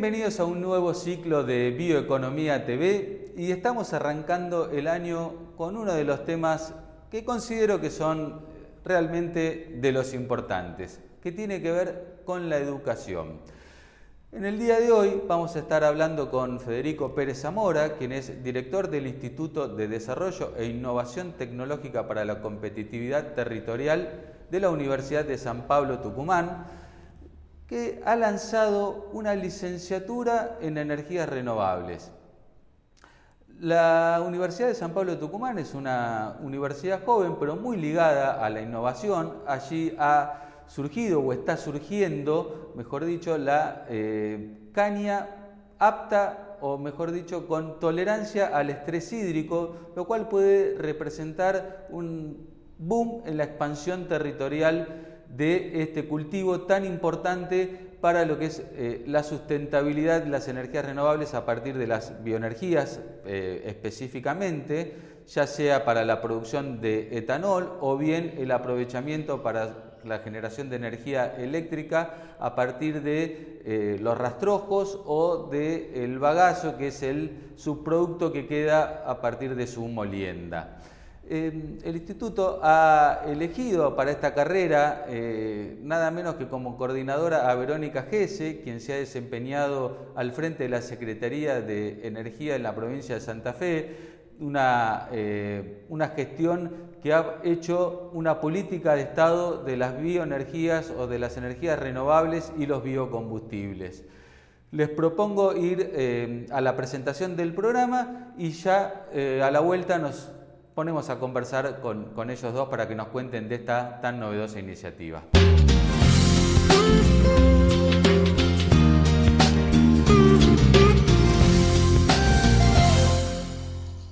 Bienvenidos a un nuevo ciclo de Bioeconomía TV y estamos arrancando el año con uno de los temas que considero que son realmente de los importantes, que tiene que ver con la educación. En el día de hoy vamos a estar hablando con Federico Pérez Zamora, quien es director del Instituto de Desarrollo e Innovación Tecnológica para la Competitividad Territorial de la Universidad de San Pablo Tucumán, que ha lanzado una licenciatura en energías renovables. La Universidad de San Pablo Tucumán es una universidad joven, pero muy ligada a la innovación. Allí ha surgido o está surgiendo, mejor dicho, la eh, caña apta o mejor dicho, con tolerancia al estrés hídrico, lo cual puede representar un boom en la expansión territorial de este cultivo tan importante para lo que es eh, la sustentabilidad de las energías renovables a partir de las bioenergías eh, específicamente, ya sea para la producción de etanol o bien el aprovechamiento para la generación de energía eléctrica a partir de eh, los rastrojos o del el bagazo, que es el subproducto que queda a partir de su molienda. Eh, el instituto ha elegido para esta carrera eh, nada menos que como coordinadora a Verónica Gese, quien se ha desempeñado al frente de la Secretaría de Energía en la provincia de Santa Fe, una, una gestión que ha hecho una política de Estado de las bioenergías o de las energías renovables y los biocombustibles. Les propongo ir eh, a la presentación del programa y ya eh, a la vuelta nos ponemos a conversar con, con ellos dos para que nos cuenten de esta tan novedosa iniciativa.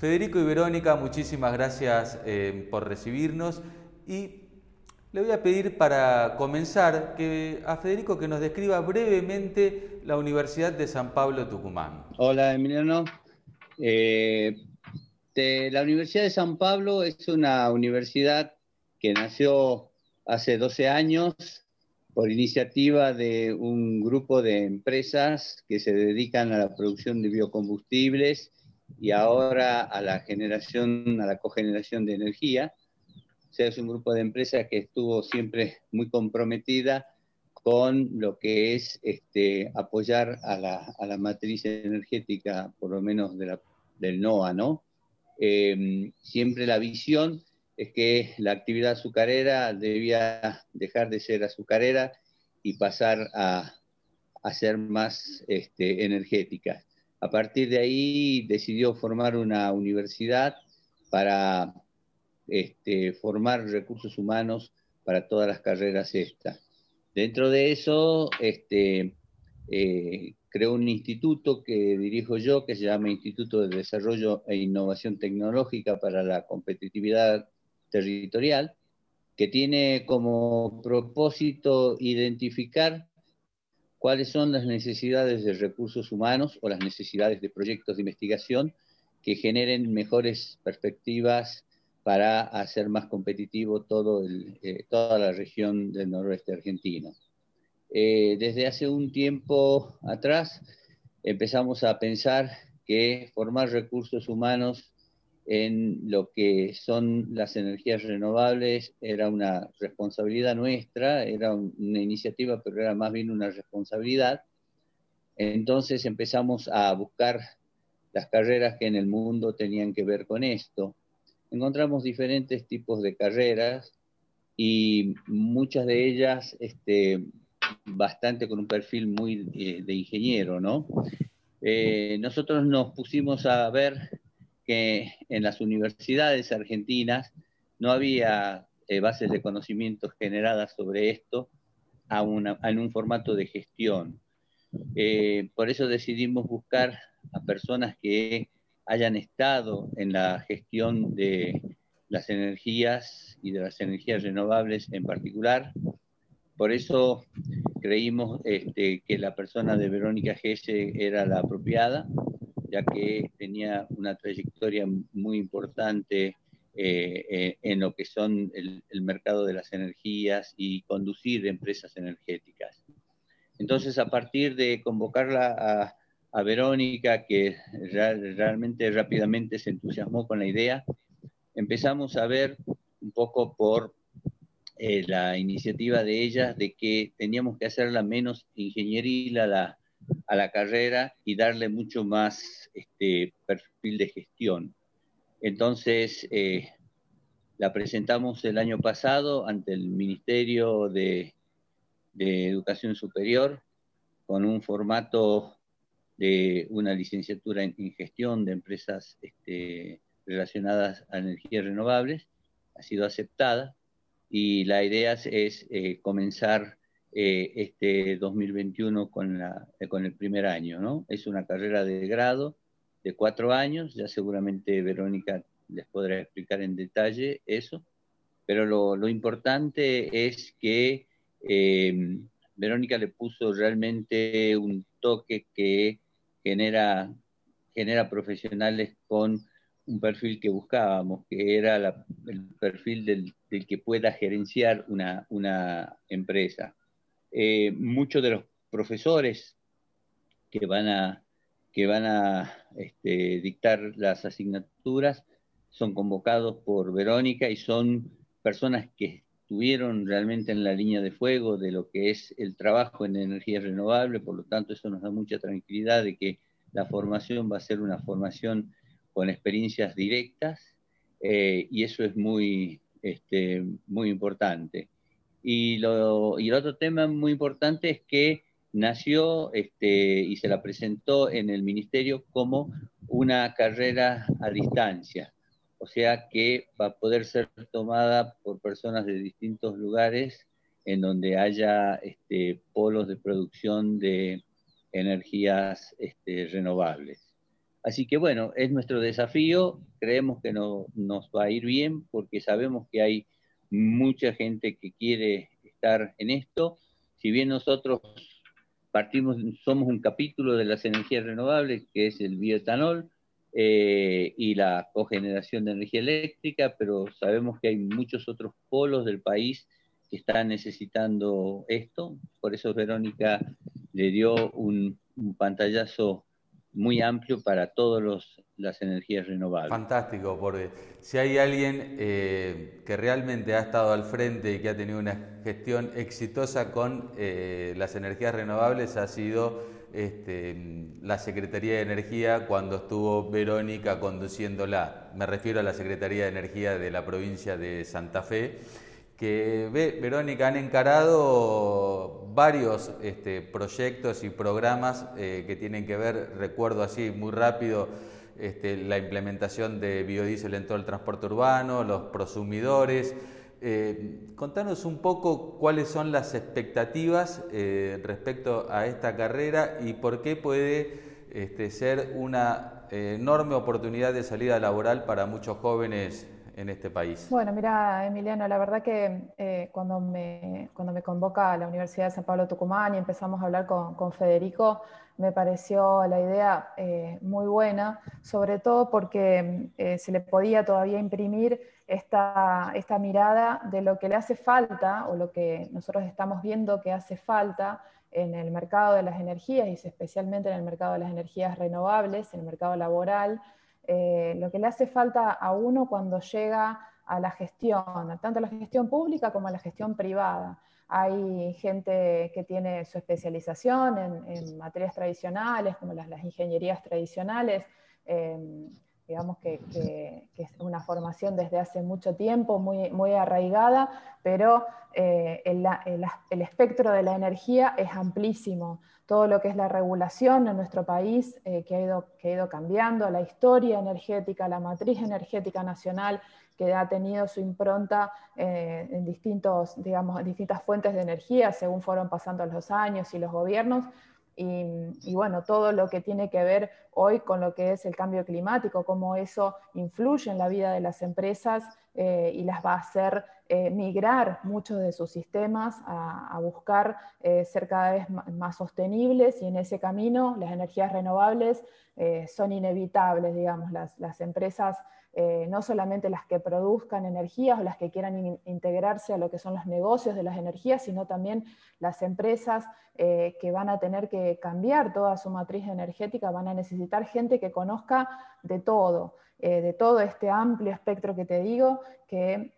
Federico y Verónica, muchísimas gracias eh, por recibirnos y le voy a pedir para comenzar que a Federico que nos describa brevemente la Universidad de San Pablo Tucumán. Hola Emiliano. Eh, la Universidad de San Pablo es una universidad que nació hace 12 años por iniciativa de un grupo de empresas que se dedican a la producción de biocombustibles y ahora a la generación, a la cogeneración de energía. O sea, es un grupo de empresas que estuvo siempre muy comprometida con lo que es este, apoyar a la, a la, matriz energética, por lo menos de la, del NOA, ¿no? Em, siempre la visión es que la actividad azucarera debía dejar de ser azucarera y pasar a, a ser más este, energética. A partir de ahí decidió formar una universidad para este, formar recursos humanos para todas las carreras estas. Dentro de eso, este, eh, creó un instituto que dirijo yo, que se llama Instituto de Desarrollo e Innovación Tecnológica para la Competitividad Territorial, que tiene como propósito identificar cuáles son las necesidades de recursos humanos o las necesidades de proyectos de investigación que generen mejores perspectivas para hacer más competitivo todo eh, toda la región del noroeste argentino. Eh, desde hace un tiempo atrás empezamos a pensar que formar recursos humanos en lo que son las energías renovables era una responsabilidad nuestra, era una iniciativa, pero era más bien una responsabilidad. Entonces empezamos a buscar las carreras que en el mundo tenían que ver con esto. Encontramos diferentes tipos de carreras y muchas de ellas este, bastante con un perfil muy eh, de ingeniero, ¿no? Eh, nosotros nos pusimos a ver que en las universidades argentinas no había eh, bases de conocimientos generadas sobre esto en un formato de gestión. Por eso decidimos buscar a personas que hayan estado en la gestión de las energías y de las energías renovables en particular. Por eso creímos este, que la persona de Verónica Gese era la apropiada ya que tenía una trayectoria muy importante eh, eh, en lo que son el, mercado de las energías y conducir empresas energéticas. Entonces, a partir de convocarla a, Verónica, que realmente rápidamente se entusiasmó con la idea, empezamos a ver un poco por eh, la iniciativa de ella de que teníamos que hacerla menos ingenieril a la, a la carrera y darle mucho más este, perfil de gestión. Entonces, eh, la presentamos el año pasado ante el Ministerio de, Educación Superior con un formato de una licenciatura en, gestión de empresas este, relacionadas a energías renovables. Ha sido aceptada y la idea es, eh, comenzar eh, este 2021 con, la, con el primer año. ¿no? Es una carrera de grado de cuatro años, ya seguramente Verónica les podrá explicar en detalle eso, pero lo, importante es que eh, Verónica le puso realmente un toque que genera, genera profesionales con un perfil que buscábamos, que era el perfil del, que pueda gerenciar una, una empresa. Eh, muchos de los profesores que van a, que van a este, dictar las asignaturas son convocados por Verónica y son personas que estuvieron realmente en la línea de fuego de lo que es el trabajo en energía renovable, por lo tanto eso nos da mucha tranquilidad de que la formación va a ser una formación con experiencias directas eh, y eso es muy, este, muy importante. Y, lo, y el otro tema muy importante es que nació este, y se la presentó en el ministerio como una carrera a distancia o sea que va a poder ser tomada por personas de distintos lugares en donde haya este, polos de producción de energías este, renovables. Así que bueno, es nuestro desafío, creemos que no, nos va a ir bien porque sabemos que hay mucha gente que quiere estar en esto. Si bien nosotros partimos, somos un capítulo de las energías renovables, que es el bioetanol, eh, y la cogeneración de energía eléctrica, pero sabemos que hay muchos otros polos del país que están necesitando esto. Por eso Verónica le dio un, pantallazo muy amplio para todas las energías renovables. Fantástico, porque si hay alguien eh, que realmente ha estado al frente y que ha tenido una gestión exitosa con eh, las energías renovables, ha sido este, la Secretaría de Energía cuando estuvo Verónica conduciéndola. Me refiero a la Secretaría de Energía de la provincia de Santa Fe, que Verónica han encarado varios este, proyectos y programas eh, que tienen que ver, recuerdo así muy rápido, este, la implementación de biodiesel en todo el transporte urbano, los prosumidores, eh, contanos un poco cuáles son las expectativas eh, respecto a esta carrera y por qué puede este, ser una eh, enorme oportunidad de salida laboral para muchos jóvenes en este país. Bueno, mira, Emiliano, la verdad que cuando, me, cuando me convoca a la Universidad de San Pablo Tucumán y empezamos a hablar con, Federico, me pareció la idea muy buena, sobre todo porque se le podía todavía imprimir esta, esta mirada de lo que le hace falta o lo que nosotros estamos viendo que hace falta en el mercado de las energías y especialmente en el mercado de las energías renovables, en el mercado laboral, eh, lo que le hace falta a uno cuando llega a la gestión, tanto a la gestión pública como a la gestión privada. Hay gente que tiene su especialización en, materias tradicionales, como las, ingenierías tradicionales. Eh, digamos que, es una formación desde hace mucho tiempo, muy, muy arraigada, pero eh, el, espectro de la energía es amplísimo. Todo lo que es la regulación en nuestro país, eh, que, ha ido, que ha ido cambiando, la historia energética, la matriz energética nacional, que ha tenido su impronta eh, en distintos, digamos, distintas fuentes de energía según fueron pasando los años y los gobiernos, y, bueno, todo lo que tiene que ver hoy con lo que es el cambio climático, cómo eso influye en la vida de las empresas y las va a hacer migrar muchos de sus sistemas a, buscar ser cada vez más sostenibles y en ese camino las energías renovables son inevitables, digamos, las, las empresas eh, no solamente las que produzcan energías o las que quieran integrarse a lo que son los negocios de las energías, sino también las empresas eh, que van a tener que cambiar toda su matriz energética, van a necesitar gente que conozca de todo, eh, de todo este amplio espectro que te digo, que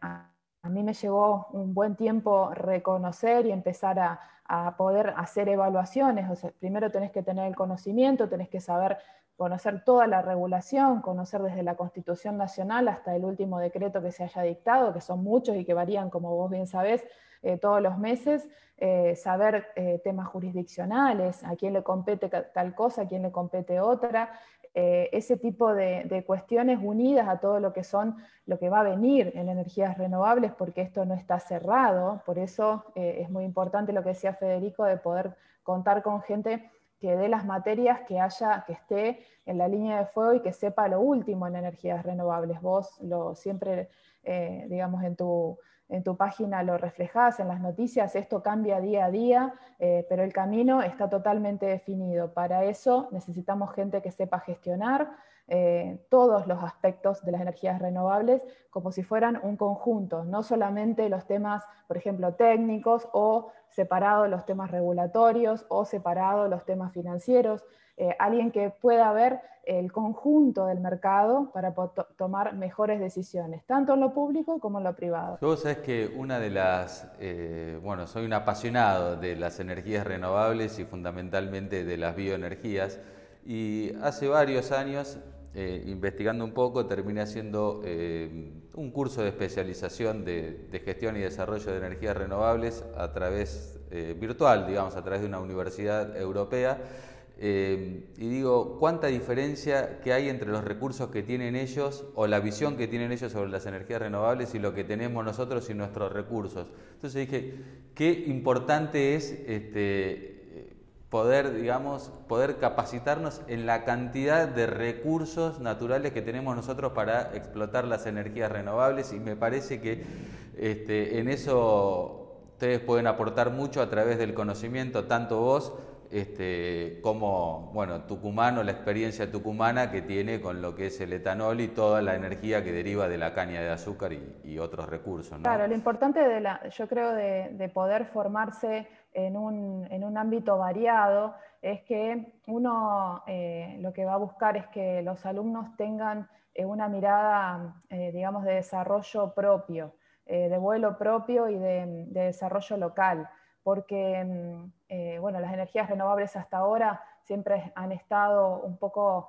a, mí me llevó un buen tiempo reconocer y empezar a, poder hacer evaluaciones. Primero tenés que tener el conocimiento, tenés que saber conocer toda la regulación, conocer desde la Constitución Nacional hasta el último decreto que se haya dictado, que son muchos y que varían, como vos bien sabés, eh, todos los meses, eh, saber eh, temas jurisdiccionales, a quién le compete tal cosa, a quién le compete otra, ese tipo de, de, cuestiones unidas a todo lo que son, lo que va a venir en energías renovables, porque esto no está cerrado, por eso es muy importante lo que decía Federico de poder contar con gente que dé las materias que haya, que esté en la línea de fuego y que sepa lo último en energías renovables. Vos lo siempre, eh, digamos, en tu, en tu página lo reflejás, en las noticias, esto cambia día a día, eh, pero el camino está totalmente definido. Para eso necesitamos gente que sepa gestionar eh, todos los aspectos de las energías renovables como si fueran un conjunto, no solamente los temas, por ejemplo, técnicos o separados los temas regulatorios o separados los temas financieros, eh, alguien que pueda ver el conjunto del mercado para tomar mejores decisiones, tanto en lo público como en lo privado. Vos sabés que una de las, eh, bueno, soy un apasionado de las energías renovables y fundamentalmente de las bioenergías, y hace varios años, eh, investigando un poco, terminé haciendo un curso de especialización de, gestión y desarrollo de energías renovables a través virtual, digamos, a través de una universidad europea eh, y digo, ¿cuánta diferencia que hay entre los recursos que tienen ellos o la visión que tienen ellos sobre las energías renovables y lo que tenemos nosotros y nuestros recursos? Entonces dije, qué importante es este, poder, digamos, poder capacitarnos en la cantidad de recursos naturales que tenemos nosotros para explotar las energías renovables y me parece que este, en eso ustedes pueden aportar mucho a través del conocimiento, tanto vos, este, como, bueno, tucumano, la experiencia tucumana que tiene con lo que es el etanol y toda la energía que deriva de la caña de azúcar y, otros recursos. Claro, lo importante de la, yo creo de, poder formarse en un, en un, ámbito variado es que uno eh, lo que va a buscar es que los alumnos tengan eh, una mirada, eh, digamos, de desarrollo propio, de vuelo propio y de desarrollo local. Porque mm, bueno, las energías renovables hasta ahora siempre han estado un poco,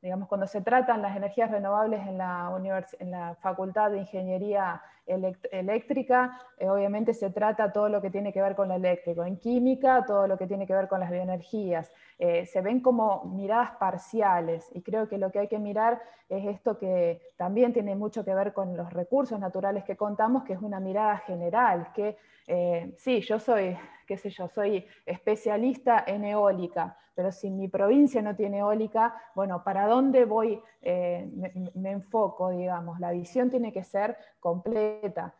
digamos, cuando se tratan las energías renovables en la, en la Facultad de Ingeniería Eléctrica, eh, obviamente se trata todo lo que tiene que ver con lo eléctrico, en química todo lo que tiene que ver con las bioenergías. se ven como miradas parciales y creo que lo que hay que mirar es esto que también tiene mucho que ver con los recursos naturales que contamos, que es una mirada general, que eh, sí, yo soy, qué sé yo, soy especialista en eólica, pero si mi provincia no tiene eólica, bueno, ¿para dónde voy? Eh, me, enfoco, digamos. La visión tiene que ser completa,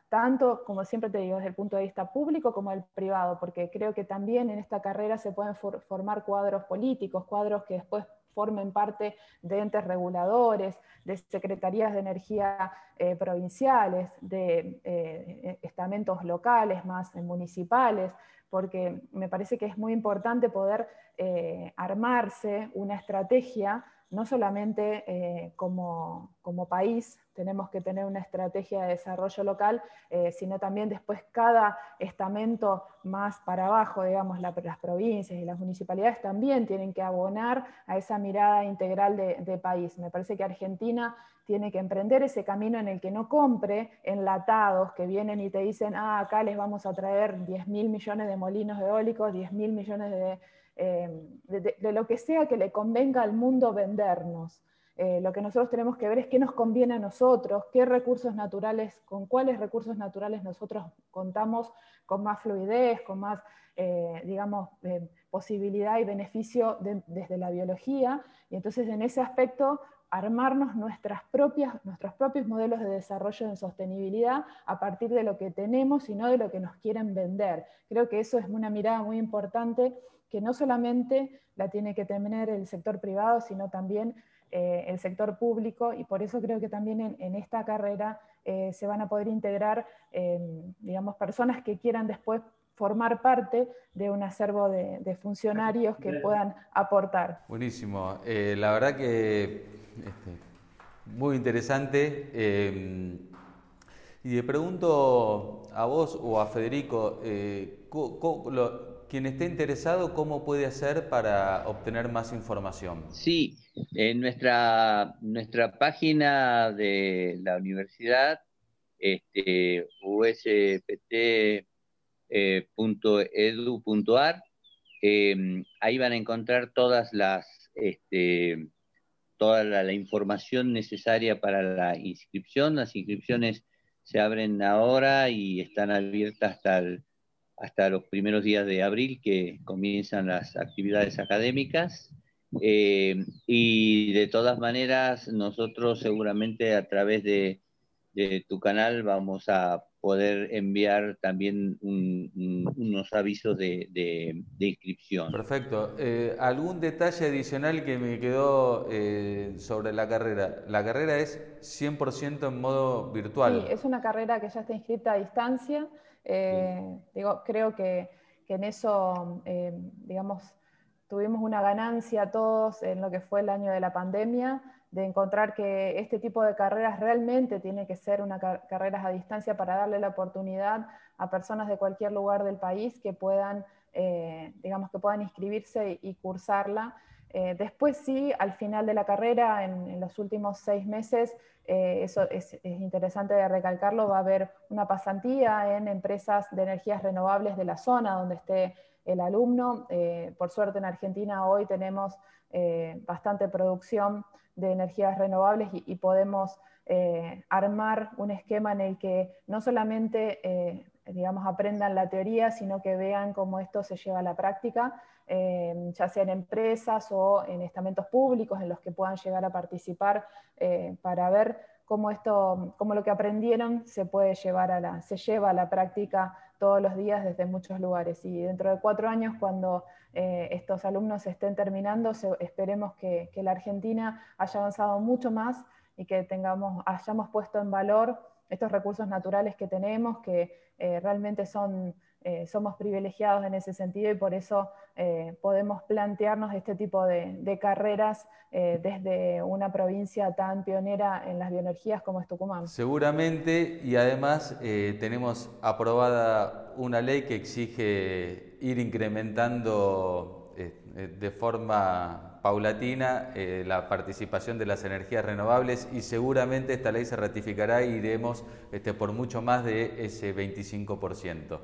tanto, como siempre te digo, desde el punto de vista público como el privado, porque creo que también en esta carrera se pueden formar cuadros políticos, cuadros que después formen parte de entes reguladores, de secretarías de energía eh, provinciales, de eh, estamentos locales más municipales, porque me parece que es muy importante poder eh, armarse una estrategia no solamente eh, como, país tenemos que tener una estrategia de desarrollo local, eh, sino también después cada estamento más para abajo, digamos, las provincias y las municipalidades también tienen que abonar a esa mirada integral de, país. Me parece que Argentina tiene que emprender ese camino en el que no compre enlatados que vienen y te dicen, ah, acá les vamos a traer 10 mil millones de molinos eólicos, 10 mil millones de eh, de, lo que sea que le convenga al mundo vendernos. Eh, lo que nosotros tenemos que ver es qué nos conviene a nosotros, qué recursos naturales, con cuáles recursos naturales nosotros contamos con más fluidez, con más, eh, digamos, posibilidad y beneficio desde la biología. Y entonces en ese aspecto armarnos nuestras propias, nuestros propios modelos de desarrollo en sostenibilidad a partir de lo que tenemos y no de lo que nos quieren vender. Creo que eso es una mirada muy importante que no solamente la tiene que tener el sector privado, sino también eh, el sector público, y por eso creo que también en, esta carrera eh, se van a poder integrar, em, digamos, personas que quieran después formar parte de un acervo de, funcionarios que puedan aportar. Buenísimo. Eh, la verdad que este, muy interesante. Em, y le pregunto a vos o a Federico, quien esté interesado, ¿cómo puede hacer para obtener más información? Sí, en nuestra, nuestra página de la universidad, este, uspt.edu.ar, em, ahí van a encontrar todas las, este, toda la, información necesaria para la inscripción. Las inscripciones se abren ahora y están abiertas hasta, hasta los primeros días de abril que comienzan las actividades académicas. Eh, y de todas maneras, nosotros seguramente a través de, tu canal vamos a poder enviar también unos avisos de, inscripción. Perfecto. Eh, ¿Algún detalle adicional que me quedó eh, sobre la carrera? La carrera es 100% en modo virtual. Sí, es una carrera que ya está inscrita a distancia. digo, creo que, que en eso, digamos, tuvimos una ganancia todos en lo que fue el año de la pandemia, de encontrar que este tipo de carreras realmente tiene que ser una carreras a distancia para darle la oportunidad a personas de cualquier lugar del país que puedan, eh, digamos, que puedan inscribirse y, cursarla. Eh, después sí, al final de la carrera, en, los últimos seis meses, eh, eso es, es, interesante de recalcarlo, va a haber una pasantía en empresas de energías renovables de la zona donde esté el alumno. Por suerte en Argentina hoy tenemos bastante producción de energías renovables y, podemos eh, armar un esquema en el que no solamente digamos, aprendan la teoría, sino que vean cómo esto se lleva a la práctica, ya sea en empresas o en estamentos públicos en los que puedan llegar a participar para ver cómo, esto, cómo lo que aprendieron se puede llevar a la, se lleva a la práctica todos los días desde muchos lugares. Y dentro de cuatro años, cuando eh, estos alumnos estén terminando, esperemos que, la Argentina haya avanzado mucho más y que tengamos, hayamos puesto en valor estos recursos naturales que tenemos, que eh, realmente son eh, somos privilegiados en ese sentido y por eso eh, podemos plantearnos este tipo de, carreras eh, desde una provincia tan pionera en las bioenergías como es Tucumán. Seguramente, y además tenemos aprobada una ley que exige ir incrementando de forma paulatina la participación de las energías renovables y seguramente esta ley se ratificará y iremos este, por mucho más de ese 25%.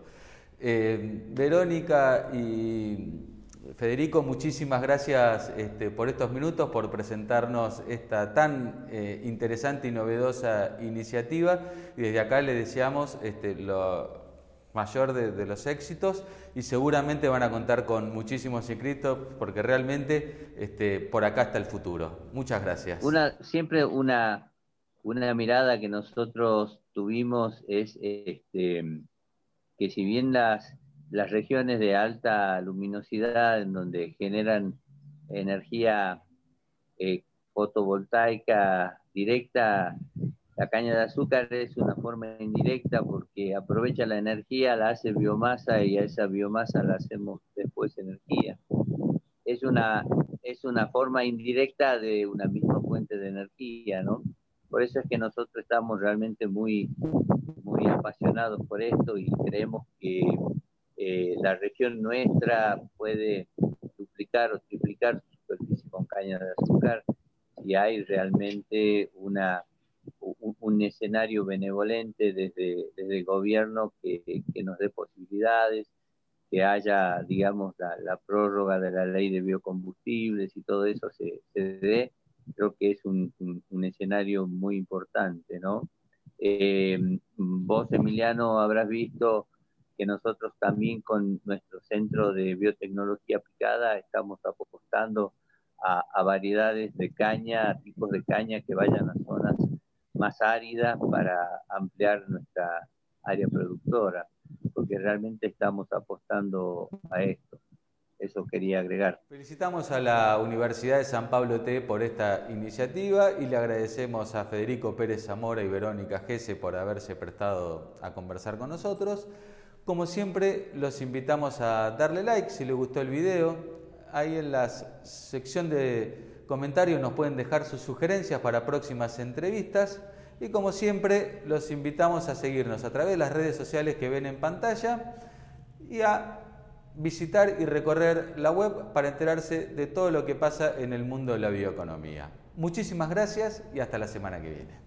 Eh, Verónica y Federico, muchísimas gracias este, por estos minutos, por presentarnos esta tan eh, interesante y novedosa iniciativa. Y desde acá les deseamos este, lo mayor de, los éxitos y seguramente van a contar con muchísimos inscritos porque realmente este, por acá está el futuro. Muchas gracias. Una, siempre una, una mirada que nosotros tuvimos es este, que si bien las, las regiones de alta luminosidad, en donde generan energía eh, fotovoltaica directa, la caña de azúcar es una forma indirecta porque aprovecha la energía, la hace biomasa y a esa biomasa la hacemos después energía. Es una, es una forma indirecta de una misma fuente de energía, ¿no? Por eso es que nosotros estamos realmente muy, muy apasionados por esto y creemos que eh, la región nuestra puede duplicar o triplicar su superficie con caña de azúcar si hay realmente una, un, escenario benevolente desde, desde el gobierno que, que, nos dé posibilidades, que haya, digamos, la, la, prórroga de la ley de biocombustibles y todo eso se, se dé creo que es un, un, escenario muy importante, ¿no? Eh, vos, Emiliano, habrás visto que nosotros también con nuestro centro de biotecnología aplicada estamos apostando a, variedades de caña, a tipos de caña que vayan a zonas más áridas para ampliar nuestra área productora, porque realmente estamos apostando a esto. Eso quería agregar. Felicitamos a la Universidad de San Pablo T por esta iniciativa y le agradecemos a Federico Pérez Zamora y Verónica Gese por haberse prestado a conversar con nosotros. Como siempre, los invitamos a darle like si les gustó el video. Ahí en la sección de comentarios nos pueden dejar sus sugerencias para próximas entrevistas. Y como siempre, los invitamos a seguirnos a través de las redes sociales que ven en pantalla y a visitar y recorrer la web para enterarse de todo lo que pasa en el mundo de la bioeconomía. Muchísimas gracias y hasta la semana que viene.